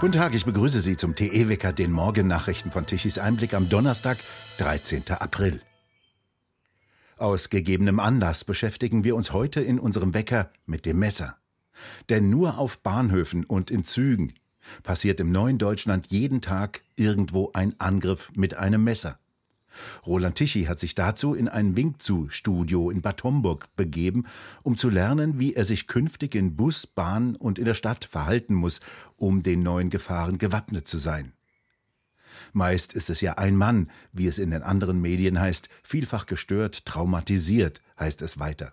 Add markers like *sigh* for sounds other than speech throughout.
Guten Tag, ich begrüße Sie zum TE-Wecker, den Morgennachrichten von Tichys Einblick am Donnerstag, 13. April. Aus gegebenem Anlass beschäftigen wir uns heute in unserem Wecker mit dem Messer. Denn nur auf Bahnhöfen und in Zügen passiert im neuen Deutschland jeden Tag irgendwo ein Angriff mit einem Messer. Roland Tichy hat sich dazu in ein Wingzu-Studio in Bad Homburg begeben, um zu lernen, wie er sich künftig in Bus, Bahn und in der Stadt verhalten muss, um den neuen Gefahren gewappnet zu sein. Meist ist es ja ein Mann, wie es in den anderen Medien heißt, vielfach gestört, traumatisiert, heißt es weiter.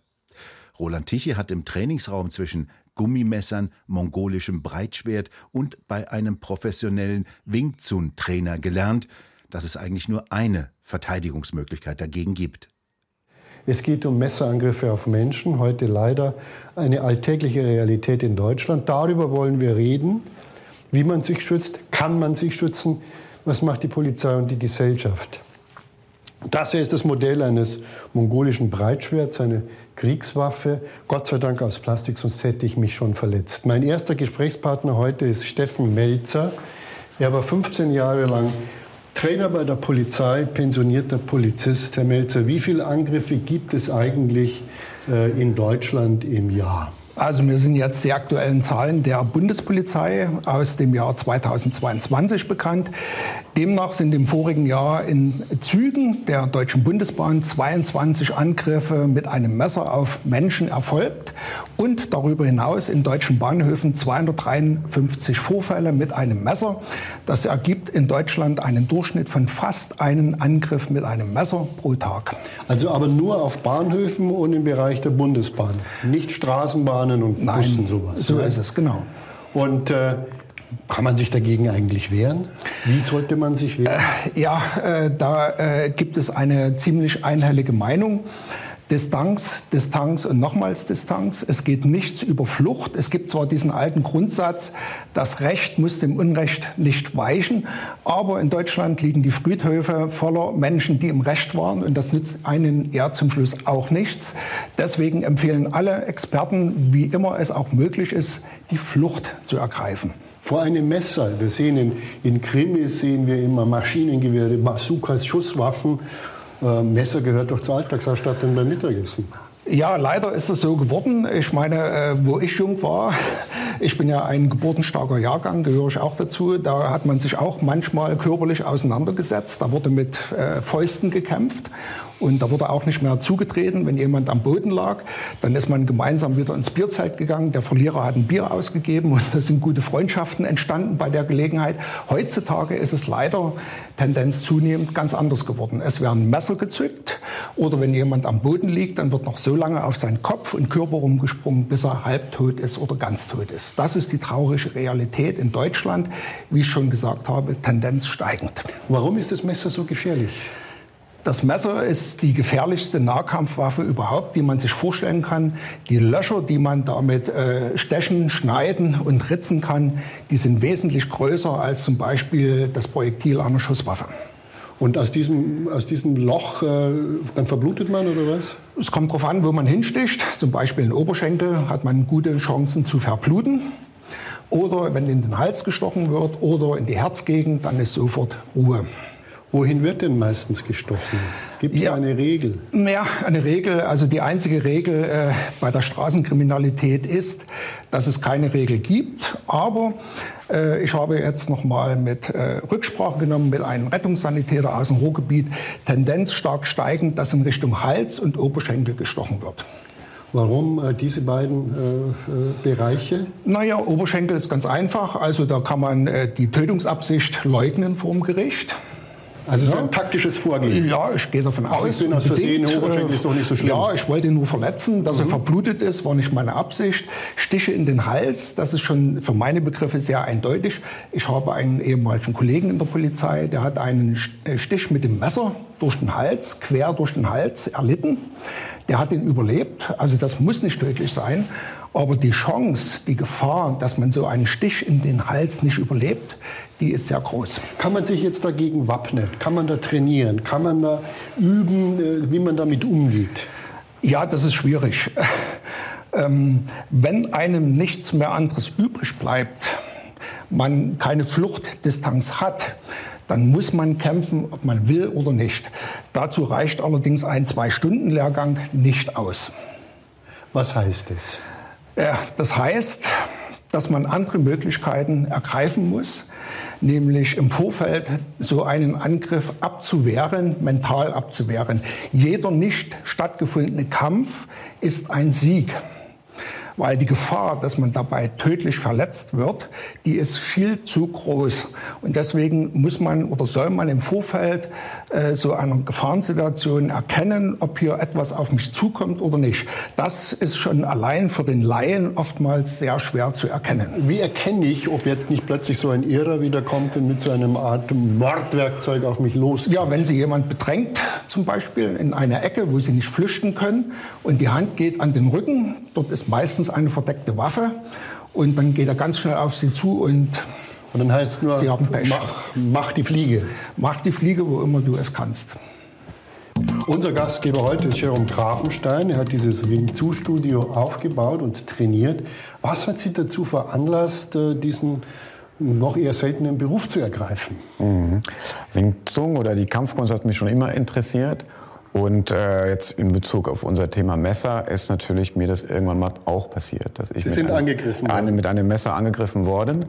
Roland Tichy hat im Trainingsraum zwischen Gummimessern, mongolischem Breitschwert und bei einem professionellen Wing Chun Trainer gelernt, dass es eigentlich nur eine Verteidigungsmöglichkeit dagegen gibt. Es geht um Messerangriffe auf Menschen, heute leider eine alltägliche Realität in Deutschland. Darüber wollen wir reden, wie man sich schützt, kann man sich schützen, was macht die Polizei und die Gesellschaft. Das hier ist das Modell eines mongolischen Breitschwerts, eine Kriegswaffe. Gott sei Dank aus Plastik, sonst hätte ich mich schon verletzt. Mein erster Gesprächspartner heute ist Steffen Melzer. Er war 15 Jahre lang Trainer bei der Polizei, pensionierter Polizist. Herr Melzer, wie viele Angriffe gibt es eigentlich äh, in Deutschland im Jahr? Also mir sind jetzt die aktuellen Zahlen der Bundespolizei aus dem Jahr 2022 bekannt. Demnach sind im vorigen Jahr in Zügen der Deutschen Bundesbahn 22 Angriffe mit einem Messer auf Menschen erfolgt und darüber hinaus in deutschen Bahnhöfen 253 Vorfälle mit einem Messer. Das ergibt in Deutschland einen Durchschnitt von fast einen Angriff mit einem Messer pro Tag. Also aber nur auf Bahnhöfen und im Bereich der Bundesbahn, nicht Straßenbahnen und Nein, sowas. So ne? ist es, genau. Und äh, kann man sich dagegen eigentlich wehren? Wie sollte man sich wehren? Äh, ja, äh, da äh, gibt es eine ziemlich einhellige Meinung. Distanz, Distanz und nochmals Distanz. Es geht nichts über Flucht. Es gibt zwar diesen alten Grundsatz, das Recht muss dem Unrecht nicht weichen, aber in Deutschland liegen die Friedhöfe voller Menschen, die im Recht waren und das nützt einen ja zum Schluss auch nichts. Deswegen empfehlen alle Experten, wie immer es auch möglich ist, die Flucht zu ergreifen. Vor einem Messer. Wir sehen in, in Krimis sehen wir immer Maschinengewehre, Bazookas, Schusswaffen. Äh, Messer gehört doch zur Alltagsausstattung beim Mittagessen. Ja, leider ist es so geworden. Ich meine, äh, wo ich jung war, *laughs* ich bin ja ein geburtenstarker Jahrgang, gehöre ich auch dazu. Da hat man sich auch manchmal körperlich auseinandergesetzt. Da wurde mit äh, Fäusten gekämpft. Und da wurde auch nicht mehr zugetreten, wenn jemand am Boden lag. Dann ist man gemeinsam wieder ins Bierzelt gegangen. Der Verlierer hat ein Bier ausgegeben und da sind gute Freundschaften entstanden bei der Gelegenheit. Heutzutage ist es leider Tendenz zunehmend ganz anders geworden. Es werden Messer gezückt oder wenn jemand am Boden liegt, dann wird noch so lange auf seinen Kopf und Körper rumgesprungen, bis er halbtot ist oder ganz tot ist. Das ist die traurige Realität in Deutschland. Wie ich schon gesagt habe, Tendenz steigend. Warum ist das Messer so gefährlich? Das Messer ist die gefährlichste Nahkampfwaffe überhaupt, die man sich vorstellen kann. Die Löcher, die man damit äh, stechen, schneiden und ritzen kann, die sind wesentlich größer als zum Beispiel das Projektil einer Schusswaffe. Und aus diesem, aus diesem Loch, äh, dann verblutet man oder was? Es kommt darauf an, wo man hinsticht. Zum Beispiel in Oberschenkel hat man gute Chancen zu verbluten. Oder wenn in den Hals gestochen wird oder in die Herzgegend, dann ist sofort Ruhe. Wohin wird denn meistens gestochen? Gibt es Ja. eine Regel? Ja, eine Regel, also die einzige Regel äh, bei der Straßenkriminalität ist, dass es keine Regel gibt. Aber äh, ich habe jetzt noch mal mit äh, Rücksprache genommen mit einem Rettungssanitäter aus dem Ruhrgebiet. Tendenz stark steigend, dass in Richtung Hals und Oberschenkel gestochen wird. Warum äh, diese beiden äh, äh, Bereiche? Naja, Oberschenkel ist ganz einfach. Also da kann man äh, die Tötungsabsicht leugnen vor dem Gericht. Also es ist Ja. ein taktisches Vorgehen. Ja, ich gehe davon aus. ich bin aus Versehen, Oberschenkel äh, ist doch nicht so schlimm. Mhm. Ja, ich wollte ihn nur verletzen. Dass er verblutet ist, war nicht meine Absicht. Stiche in den Hals, das ist schon für meine Begriffe sehr eindeutig. Ich habe einen ehemaligen Kollegen in der Polizei, der hat einen äh, Stich mit dem Messer durch den Hals, quer durch den Hals erlitten. Der hat ihn überlebt. Also das muss nicht tödlich sein. Aber die Chance, die Gefahr, dass man so einen Stich in den Hals nicht überlebt, die ist sehr groß. Kann man sich jetzt dagegen wappnen? Kann man da trainieren? Kann man da üben, äh, wie man damit umgeht? Ja, das ist schwierig. *laughs* Ähm, wenn einem nichts mehr anderes übrig bleibt, man keine Fluchtdistanz hat, dann muss man kämpfen, ob man will oder nicht. Dazu reicht allerdings ein Zwei-Stunden-Lehrgang nicht aus. Was heißt es? Ja, das heißt, dass man andere Möglichkeiten ergreifen muss, nämlich im Vorfeld so einen Angriff abzuwehren, mental abzuwehren. Jeder nicht stattgefundene Kampf ist ein Sieg weil die Gefahr, dass man dabei tödlich verletzt wird, die ist viel zu groß. Und deswegen muss man oder soll man im Vorfeld äh, so einer Gefahrensituation erkennen, ob hier etwas auf mich zukommt oder nicht. Das ist schon allein für den Laien oftmals sehr schwer zu erkennen. Wie erkenne ich, ob jetzt nicht plötzlich so ein Irrer wiederkommt und mit so einem Art Mordwerkzeug auf mich losgeht? Ja, wenn Sie jemand bedrängt, zum Beispiel in einer Ecke, wo Sie nicht flüchten können und die Hand geht an den Rücken, dort ist meistens eine verdeckte Waffe und dann geht er ganz schnell auf Sie zu und und dann heißt nur, Sie haben Pech. Mach, mach die Fliege. Mach die Fliege, wo immer du es kannst. Unser Gastgeber heute ist Jerome Grafenstein. Er hat dieses Wing Tzu Studio aufgebaut und trainiert. Was hat Sie dazu veranlasst, äh, diesen noch eher seltenen Beruf zu ergreifen? Mhm. Wing Tzu oder die Kampfkunst hat mich schon immer interessiert. Und äh, jetzt in Bezug auf unser Thema Messer ist natürlich mir das irgendwann mal auch passiert. Dass ich Sie sind einem, angegriffen worden? mit einem Messer angegriffen worden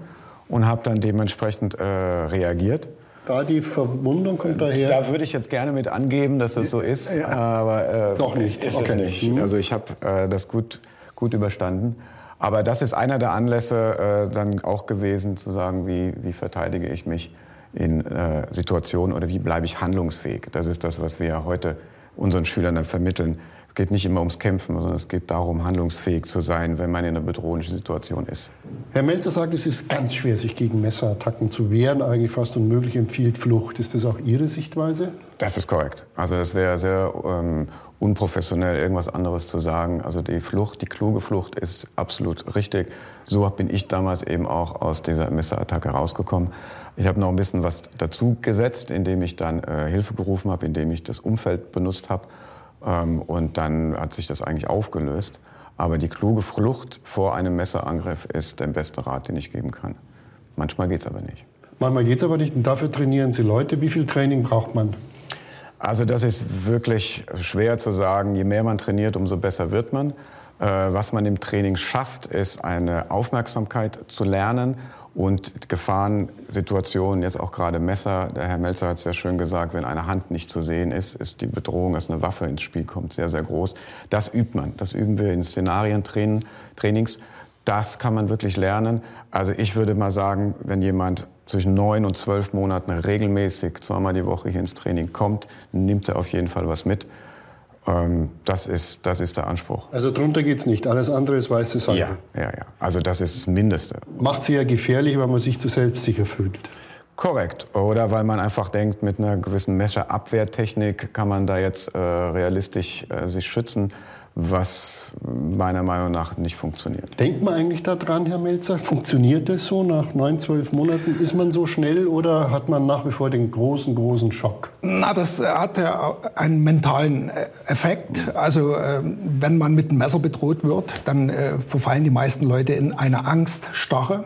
und habe dann dementsprechend äh, reagiert. Da die Verwundung kommt daher? Da würde ich jetzt gerne mit angeben, dass das so ist, ja. aber äh, doch nicht. Ist okay. nicht. Mhm. Also ich habe äh, das gut, gut überstanden. Aber das ist einer der Anlässe äh, dann auch gewesen, zu sagen, wie, wie verteidige ich mich in äh, Situationen oder wie bleibe ich handlungsfähig. Das ist das, was wir heute unseren Schülern dann vermitteln. Es geht nicht immer ums Kämpfen, sondern es geht darum, handlungsfähig zu sein, wenn man in einer bedrohlichen Situation ist. Herr Melzer sagt, es ist ganz schwer, sich gegen Messerattacken zu wehren, eigentlich fast unmöglich, empfiehlt Flucht. Ist das auch Ihre Sichtweise? Das ist korrekt. Also es wäre sehr ähm, unprofessionell, irgendwas anderes zu sagen. Also die Flucht, die kluge Flucht ist absolut richtig. So bin ich damals eben auch aus dieser Messerattacke rausgekommen. Ich habe noch ein bisschen was dazu gesetzt, indem ich dann äh, Hilfe gerufen habe, indem ich das Umfeld benutzt habe. Ähm, und dann hat sich das eigentlich aufgelöst. Aber die kluge Flucht vor einem Messerangriff ist der beste Rat, den ich geben kann. Manchmal geht es aber nicht. Manchmal geht es aber nicht und dafür trainieren Sie Leute. Wie viel Training braucht man? Also das ist wirklich schwer zu sagen. Je mehr man trainiert, umso besser wird man. Äh, was man im Training schafft, ist eine Aufmerksamkeit zu lernen und Gefahrensituationen, jetzt auch gerade Messer, der Herr Melzer hat es sehr schön gesagt, wenn eine Hand nicht zu sehen ist, ist die Bedrohung, dass eine Waffe ins Spiel kommt, sehr, sehr groß. Das übt man. Das üben wir in Szenarientrainings. Das kann man wirklich lernen. Also ich würde mal sagen, wenn jemand zwischen neun und zwölf Monaten regelmäßig zweimal die Woche hier ins Training kommt, nimmt er auf jeden Fall was mit. Ähm, das, ist, das ist der Anspruch. Also drunter geht es nicht. Alles andere ist weiße Sache. Ja, ja, ja. Also das ist das Mindeste. Macht sie ja gefährlich, weil man sich zu selbstsicher fühlt. Korrekt. Oder weil man einfach denkt, mit einer gewissen Messerabwehrtechnik kann man da jetzt äh, realistisch äh, sich schützen was meiner Meinung nach nicht funktioniert. Denkt man eigentlich daran, Herr Melzer? Funktioniert das so nach neun, zwölf Monaten? Ist man so schnell oder hat man nach wie vor den großen, großen Schock? Na, das hat ja einen mentalen äh, Effekt. Also ähm, wenn man mit einem Messer bedroht wird, dann äh, verfallen die meisten Leute in eine Angststarre.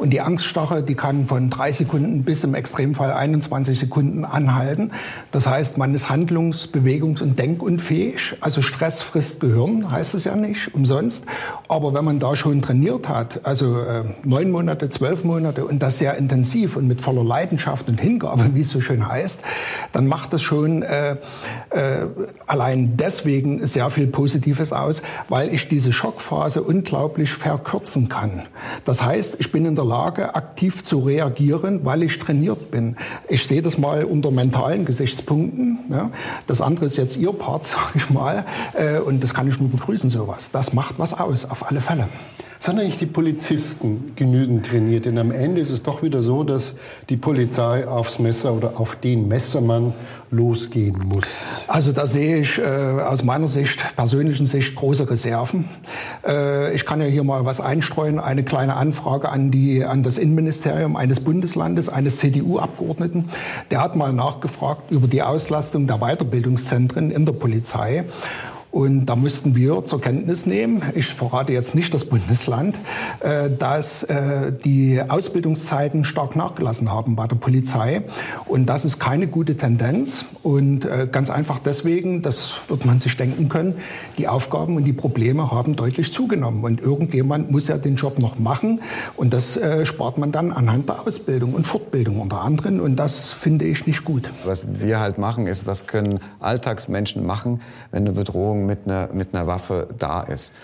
Und die Angststarre, die kann von drei Sekunden bis im Extremfall 21 Sekunden anhalten. Das heißt, man ist handlungs-, bewegungs- und denkunfähig. Also Stress frisst Gehirn, heißt es ja nicht, umsonst. Aber wenn man da schon trainiert hat, also äh, neun Monate, zwölf Monate und das sehr intensiv und mit voller Leidenschaft und Hingabe, *laughs* wie es so schön heißt, dann macht das schon äh, äh, allein deswegen sehr viel Positives aus, weil ich diese Schockphase unglaublich verkürzen kann. Das heißt, ich bin in der Lage, aktiv zu reagieren, weil ich trainiert bin. Ich sehe das mal unter mentalen Gesichtspunkten. Ja. Das andere ist jetzt Ihr Part, sage ich mal. Äh, und das kann ich nur begrüßen, sowas. Das macht was aus, auf alle Fälle. Sind eigentlich die Polizisten genügend trainiert? Denn am Ende ist es doch wieder so, dass die Polizei aufs Messer oder auf den Messermann losgehen muss. Also da sehe ich äh, aus meiner Sicht, persönlichen Sicht, große Reserven. Äh, ich kann ja hier mal was einstreuen, eine kleine Anfrage an, die, an das Innenministerium eines Bundeslandes, eines CDU-Abgeordneten. Der hat mal nachgefragt über die Auslastung der Weiterbildungszentren in der Polizei. Und da mussten wir zur Kenntnis nehmen, ich verrate jetzt nicht das Bundesland, äh, dass äh, die Ausbildungszeiten stark nachgelassen haben bei der Polizei. Und das ist keine gute Tendenz. Und äh, ganz einfach deswegen, das wird man sich denken können, die Aufgaben und die Probleme haben deutlich zugenommen. Und irgendjemand muss ja den Job noch machen. Und das spart man dann anhand der Ausbildung und Fortbildung unter anderem. Und das finde ich nicht gut. Was wir halt machen, ist, was können Alltagsmenschen machen, wenn eine Bedrohung mit einer, mit einer Waffe da ist.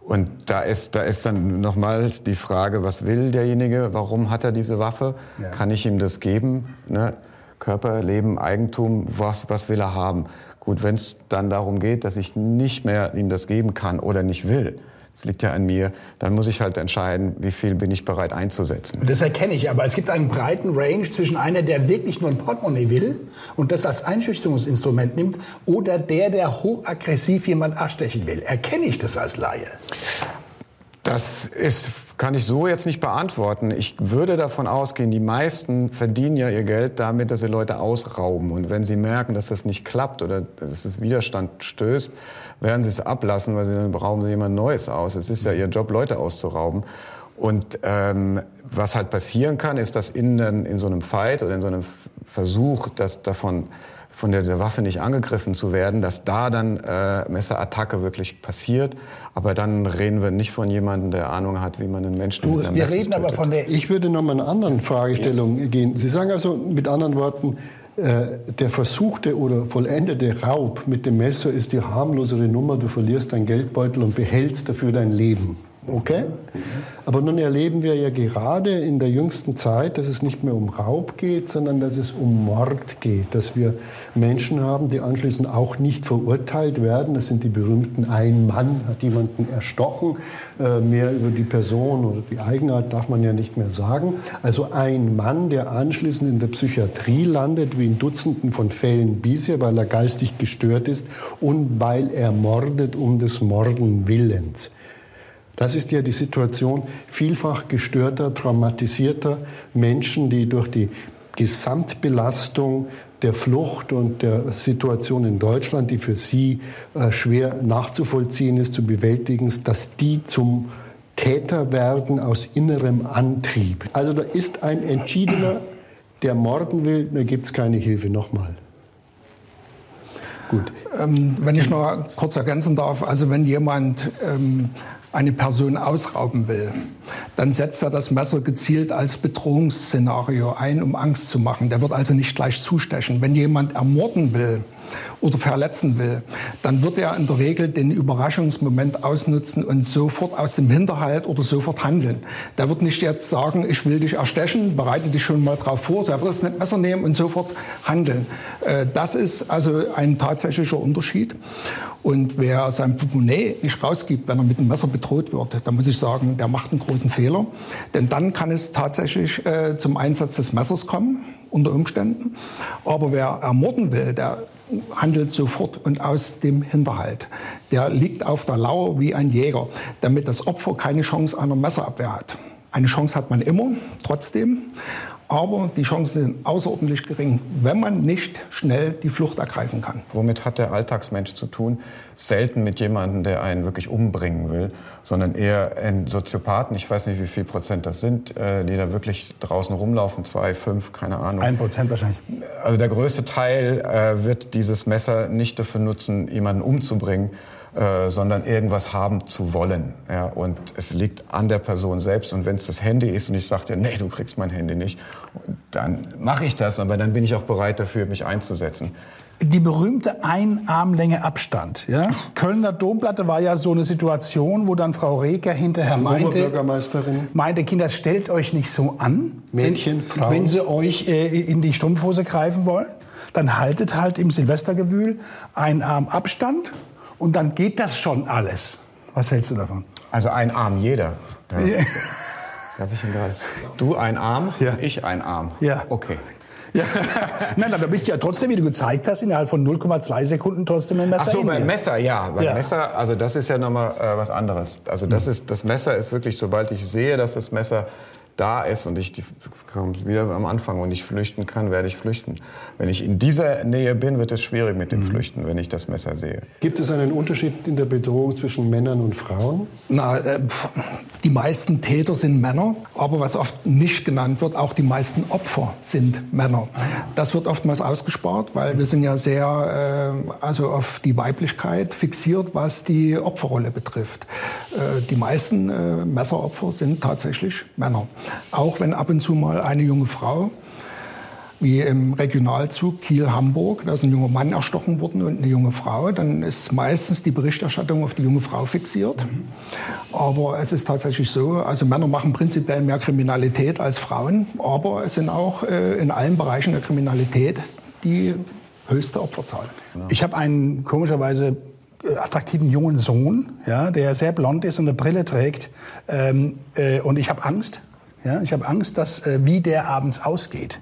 Und da ist, da ist dann nochmals die Frage, was will derjenige? Warum hat er diese Waffe? Ja. Kann ich ihm das geben? Ne? Körper, Leben, Eigentum, was, was will er haben? Gut, wenn es dann darum geht, dass ich nicht mehr ihm das geben kann oder nicht will, das liegt ja an mir, dann muss ich halt entscheiden, wie viel bin ich bereit einzusetzen. Das erkenne ich, aber es gibt einen breiten Range zwischen einer, der wirklich nur ein Portemonnaie will und das als Einschüchterungsinstrument nimmt, oder der, der hochaggressiv jemand abstechen will. Erkenne ich das als Laie? Das ist, kann ich so jetzt nicht beantworten. Ich würde davon ausgehen, die meisten verdienen ja ihr Geld damit, dass sie Leute ausrauben. Und wenn sie merken, dass das nicht klappt oder dass es Widerstand stößt, werden sie es ablassen, weil sie dann rauben sie jemand Neues aus. Es ist ja ihr Job, Leute auszurauben. Und ähm, was halt passieren kann, ist, dass in, in so einem Fight oder in so einem Versuch, dass davon von der, der Waffe nicht angegriffen zu werden, dass da dann äh, Messerattacke wirklich passiert. Aber dann reden wir nicht von jemandem, der Ahnung hat, wie man einen Menschen du, mit einer Wir reden aber von der... Ich würde noch mal eine andere Fragestellung ja. gehen. Sie sagen also mit anderen Worten, äh, der versuchte oder vollendete Raub mit dem Messer ist die harmlosere Nummer. Du verlierst dein Geldbeutel und behältst dafür dein Leben. Okay? Aber nun erleben wir ja gerade in der jüngsten Zeit, dass es nicht mehr um Raub geht, sondern dass es um Mord geht. Dass wir Menschen haben, die anschließend auch nicht verurteilt werden. Das sind die berühmten Ein Mann hat jemanden erstochen. Äh, mehr über die Person oder die Eigenart darf man ja nicht mehr sagen. Also ein Mann, der anschließend in der Psychiatrie landet, wie in Dutzenden von Fällen bisher, weil er geistig gestört ist und weil er mordet um des Morden Willens. Das ist ja die Situation vielfach gestörter, traumatisierter Menschen, die durch die Gesamtbelastung der Flucht und der Situation in Deutschland, die für sie äh, schwer nachzuvollziehen ist, zu bewältigen ist, dass die zum Täter werden aus innerem Antrieb. Also da ist ein Entschiedener, der morden will, da gibt es keine Hilfe. Nochmal. Gut. Ähm, wenn ich noch kurz ergänzen darf, also wenn jemand ähm, eine Person ausrauben will, dann setzt er das Messer gezielt als Bedrohungsszenario ein, um Angst zu machen. Der wird also nicht gleich zustechen. Wenn jemand ermorden will oder verletzen will, dann wird er in der Regel den Überraschungsmoment ausnutzen und sofort aus dem Hinterhalt oder sofort handeln. Der wird nicht jetzt sagen, ich will dich erstechen, bereite dich schon mal drauf vor. Er wird das Messer nehmen und sofort handeln. Äh, das ist also ein tatsächlicher Unterschied. Und wer sein Portemonnaie nicht rausgibt, wenn er mit dem Messer bedroht wird, dann muss ich sagen, der macht einen großen Fehler. Denn dann kann es tatsächlich äh, zum Einsatz des Messers kommen, unter Umständen. Aber wer ermorden will, der handelt sofort und aus dem Hinterhalt. Der liegt auf der Lauer wie ein Jäger, damit das Opfer keine Chance einer Messerabwehr hat. Eine Chance hat man immer, trotzdem aber die Chancen sind außerordentlich gering, wenn man nicht schnell die Flucht ergreifen kann. Womit hat der Alltagsmensch zu tun? Selten mit jemandem, der einen wirklich umbringen will, sondern eher ein Soziopathen. Ich weiß nicht, wie viel Prozent das sind, äh, die da wirklich draußen rumlaufen. Zwei, fünf, keine Ahnung. Ein Prozent wahrscheinlich. Also der größte Teil äh, wird dieses Messer nicht dafür nutzen, jemanden umzubringen, äh, sondern irgendwas haben zu wollen. Ja? Und es liegt an der Person selbst. Und wenn es das Handy ist und ich sage dir, nee, du kriegst mein Handy nicht, dann mache ich das, aber dann bin ich auch bereit dafür, mich einzusetzen die berühmte Einarmlänge Abstand. Ja? Kölner Domplatte war ja so eine Situation, wo dann Frau Reker hinterher meinte, Bürgermeisterin. meinte, Kinder, stellt euch nicht so an, Mädchen, wenn, Frauen. wenn sie euch äh, in die Strumpfhose greifen wollen. Dann haltet halt im Silvestergewühl einen Arm Abstand und dann geht das schon alles. Was hältst du davon? Also ein Arm jeder. Ja. Darf ich ihn gerade? Du ein Arm, ja. ich ein Arm. Ja. Okay. Ja. *laughs* Nein, aber du bist ja trotzdem, wie du gezeigt hast, innerhalb von 0,2 Sekunden trotzdem ein Messer. Ach so, beim Messer, ja. Beim ja. Messer, also das ist ja nochmal äh, was anderes. Also das, ist, das Messer ist wirklich, sobald ich sehe, dass das Messer da ist und ich die, wieder am Anfang und ich flüchten kann, werde ich flüchten. Wenn ich in dieser Nähe bin, wird es schwierig mit dem mhm. Flüchten, wenn ich das Messer sehe. Gibt es einen Unterschied in der Bedrohung zwischen Männern und Frauen? Na, äh, die meisten Täter sind Männer, aber was oft nicht genannt wird, auch die meisten Opfer sind Männer. Das wird oftmals ausgespart, weil wir sind ja sehr äh, also auf die Weiblichkeit fixiert, was die Opferrolle betrifft. Äh, die meisten äh, Messeropfer sind tatsächlich Männer. Auch wenn ab und zu mal eine junge Frau wie im Regionalzug Kiel-Hamburg, da ist ein junger Mann erstochen worden und eine junge Frau, dann ist meistens die Berichterstattung auf die junge Frau fixiert. Aber es ist tatsächlich so, also Männer machen prinzipiell mehr Kriminalität als Frauen, aber es sind auch äh, in allen Bereichen der Kriminalität die höchste Opferzahl. Ich habe einen komischerweise äh, attraktiven jungen Sohn, ja, der sehr blond ist und eine Brille trägt. Ähm, äh, und ich habe Angst. Ja, ich habe Angst, dass äh, wie der abends ausgeht.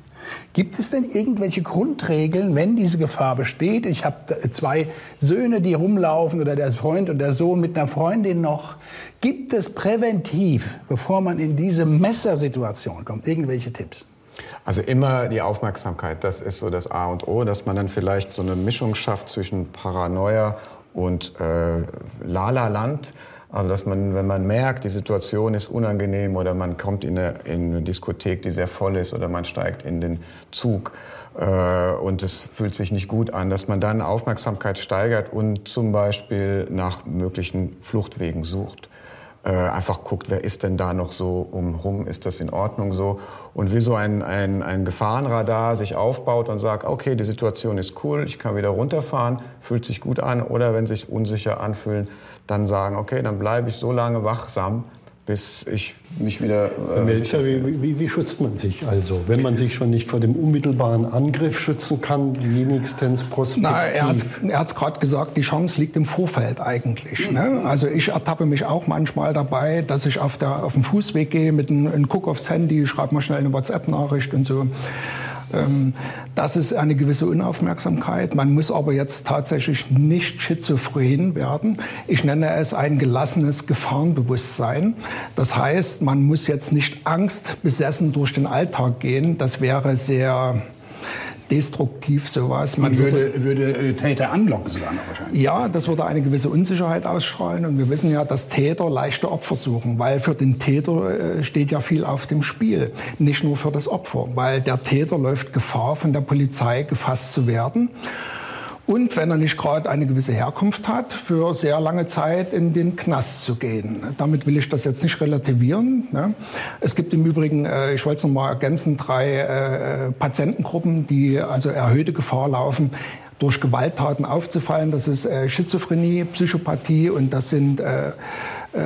Gibt es denn irgendwelche Grundregeln, wenn diese Gefahr besteht? Ich habe zwei Söhne, die rumlaufen oder der Freund und der Sohn mit einer Freundin noch. Gibt es präventiv, bevor man in diese Messersituation kommt, irgendwelche Tipps? Also immer die Aufmerksamkeit, das ist so das A und O, dass man dann vielleicht so eine Mischung schafft zwischen Paranoia und äh, Lala-Land. Also dass man, wenn man merkt, die Situation ist unangenehm oder man kommt in eine, in eine Diskothek, die sehr voll ist oder man steigt in den Zug äh, und es fühlt sich nicht gut an, dass man dann Aufmerksamkeit steigert und zum Beispiel nach möglichen Fluchtwegen sucht äh, einfach guckt, wer ist denn da noch so umherum, ist das in Ordnung so? Und wie so ein, ein, ein Gefahrenradar sich aufbaut und sagt, okay, die Situation ist cool, ich kann wieder runterfahren, fühlt sich gut an. Oder wenn sich unsicher anfühlen, dann sagen, okay, dann bleibe ich so lange wachsam, bis ich mich wieder. Äh, Melzer, wie, wie, wie, schützt man sich also, wenn man sich schon nicht vor dem unmittelbaren Angriff schützen kann, wenigstens prospektiv? Na, er hat es gerade gesagt, die Chance liegt im Vorfeld eigentlich. Ne? Also ich ertappe mich auch manchmal dabei, dass ich auf, der, auf dem Fußweg gehe mit einem, einem Guck aufs Handy, schreibe mal schnell eine WhatsApp-Nachricht und so. Ähm, das ist eine gewisse Unaufmerksamkeit. Man muss aber jetzt tatsächlich nicht schizophren werden. Ich nenne es ein gelassenes Gefahrenbewusstsein. Das heißt, man muss jetzt nicht angstbesessen durch den Alltag gehen. Das wäre sehr destruktiv sowas. Man, Man würde, würde, äh, Täter anlocken sogar noch wahrscheinlich. Ja, das würde eine gewisse Unsicherheit ausstrahlen. Und wir wissen ja, dass Täter leichte Opfer suchen, weil für den Täter äh, steht ja viel auf dem Spiel. Nicht nur für das Opfer, weil der Täter läuft Gefahr, von der Polizei gefasst zu werden und wenn er nicht gerade eine gewisse Herkunft hat, für sehr lange Zeit in den Knast zu gehen. Damit will ich das jetzt nicht relativieren. Ne? Es gibt im Übrigen, äh, ich wollte es noch mal ergänzen, drei äh, Patientengruppen, die also erhöhte Gefahr laufen, durch Gewalttaten aufzufallen. Das ist äh, Schizophrenie, Psychopathie und das sind äh,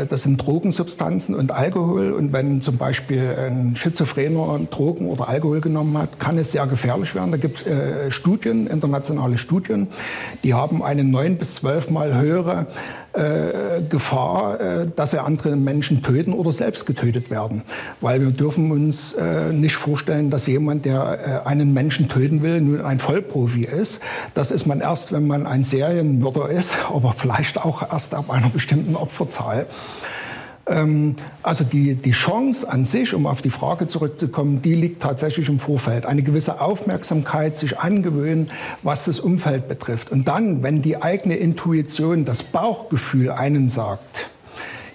das sind Drogensubstanzen und Alkohol. Und wenn zum Beispiel ein Schizophrener Drogen oder Alkohol genommen hat, kann es sehr gefährlich werden. Da gibt es äh, Studien, internationale Studien, die haben eine neun bis zwölfmal höhere äh, Gefahr, äh, dass er andere Menschen töten oder selbst getötet werden. Weil wir dürfen uns äh, nicht vorstellen, dass jemand, der äh, einen Menschen töten will, nun ein Vollprofi ist. Das ist man erst, wenn man ein Serienmörder ist, *laughs* aber vielleicht auch erst ab einer bestimmten Opferzahl. Ähm, also die, die Chance an sich, um auf die Frage zurückzukommen, die liegt tatsächlich im Vorfeld. Eine gewisse Aufmerksamkeit, sich angewöhnen, was das Umfeld betrifft. Und dann, wenn die eigene Intuition, das Bauchgefühl einen sagt,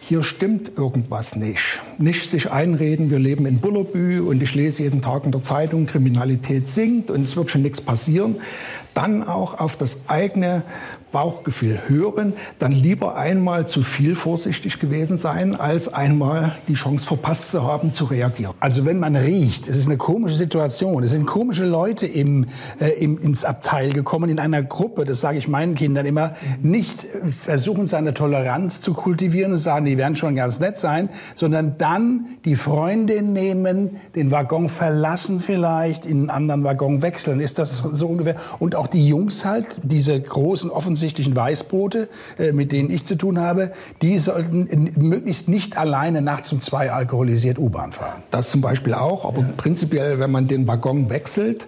hier stimmt irgendwas nicht. Nicht sich einreden, wir leben in Bullerbü und ich lese jeden Tag in der Zeitung, Kriminalität sinkt und es wird schon nichts passieren. Dann auch auf das eigene Bauchgefühl hören, dann lieber einmal zu viel vorsichtig gewesen sein, als einmal die Chance verpasst zu haben, zu reagieren. Also wenn man riecht, es ist eine komische Situation, es sind komische Leute im, äh, im, ins Abteil gekommen, in einer Gruppe, das sage ich meinen Kindern immer, nicht versuchen, seine Toleranz zu kultivieren und sagen, die werden schon ganz nett sein, sondern dann die Freundin nehmen, den Waggon verlassen vielleicht, in einen anderen Waggon wechseln, ist das so ungefähr. Und auch die Jungs halt, diese großen offensichtlichen offensichtlichen Weißboote, äh, mit denen ich zu tun habe, die sollten möglichst nicht alleine nachts um zwei alkoholisiert U-Bahn fahren. Das zum Beispiel auch, aber ja. prinzipiell, wenn man den Waggon wechselt,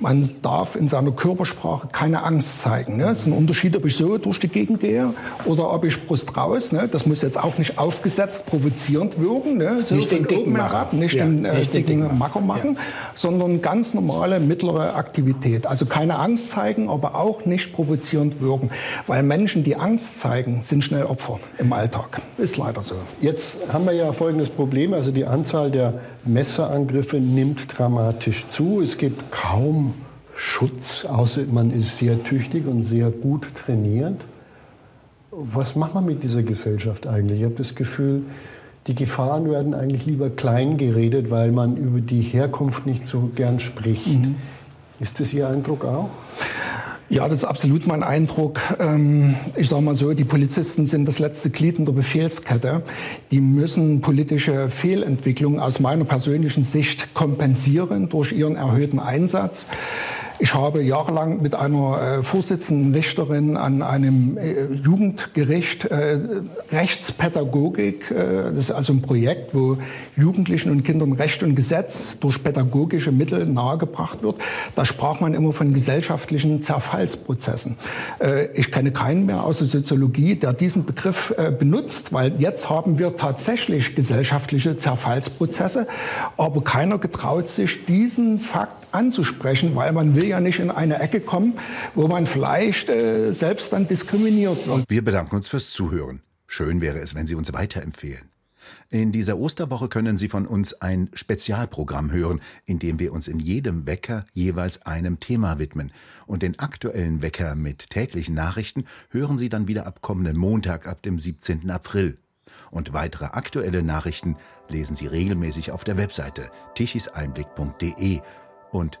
man darf in seiner Körpersprache keine Angst zeigen. Ne? Es ist ein Unterschied, ob ich so durch die Gegend gehe oder ob ich Brust raus. Ne? Das muss jetzt auch nicht aufgesetzt, provozierend wirken, machen, ne? so nicht den dicken herab, nicht ja, den, äh, nicht dicken, dicken Macker machen, ja. sondern ganz normale mittlere Aktivität. Also keine Angst zeigen, aber auch nicht provozierend wirken. Weil Menschen, die Angst zeigen, sind schnell Opfer im Alltag. Ist leider so. Jetzt haben wir ja folgendes Problem. Also die Anzahl der Messerangriffe nimmt dramatisch zu. Es gibt kaum Schutz, außer man ist sehr tüchtig und sehr gut trainiert. Was macht man mit dieser Gesellschaft eigentlich? Ich habe das Gefühl, die Gefahren werden eigentlich lieber klein geredet, weil man über die Herkunft nicht so gern spricht. Mhm. Ist das Ihr Eindruck auch? Ja, das ist absolut mein Eindruck. Ähm, ich sage mal so, die Polizisten sind das letzte Glied in der Befehlskette. Die müssen politische Fehlentwicklungen aus meiner persönlichen Sicht kompensieren durch ihren erhöhten Einsatz. Ich habe jahrelang mit einer äh, Vorsitzenden Richterin an einem äh, Jugendgericht äh, Rechtspädagogik, äh, das ist also ein Projekt, wo Jugendlichen und Kindern Recht und Gesetz durch pädagogische Mittel nahegebracht wird. Da sprach man immer von gesellschaftlichen Zerfallsprozessen. Äh, ich kenne keinen mehr aus der Soziologie, der diesen Begriff äh, benutzt, weil jetzt haben wir tatsächlich gesellschaftliche Zerfallsprozesse, aber keiner getraut sich, diesen Fakt anzusprechen, weil man will ja nicht in eine Ecke kommen, wo man vielleicht äh, selbst dann diskriminiert wird. Wir bedanken uns fürs Zuhören. Schön wäre es, wenn Sie uns weiterempfehlen. In dieser Osterwoche können Sie von uns ein Spezialprogramm hören, in dem wir uns in jedem Wecker jeweils einem Thema widmen. Und den aktuellen Wecker mit täglichen Nachrichten hören Sie dann wieder ab kommenden Montag ab dem 17. April. Und weitere aktuelle Nachrichten lesen Sie regelmäßig auf der Webseite tichiseinblick.de. Und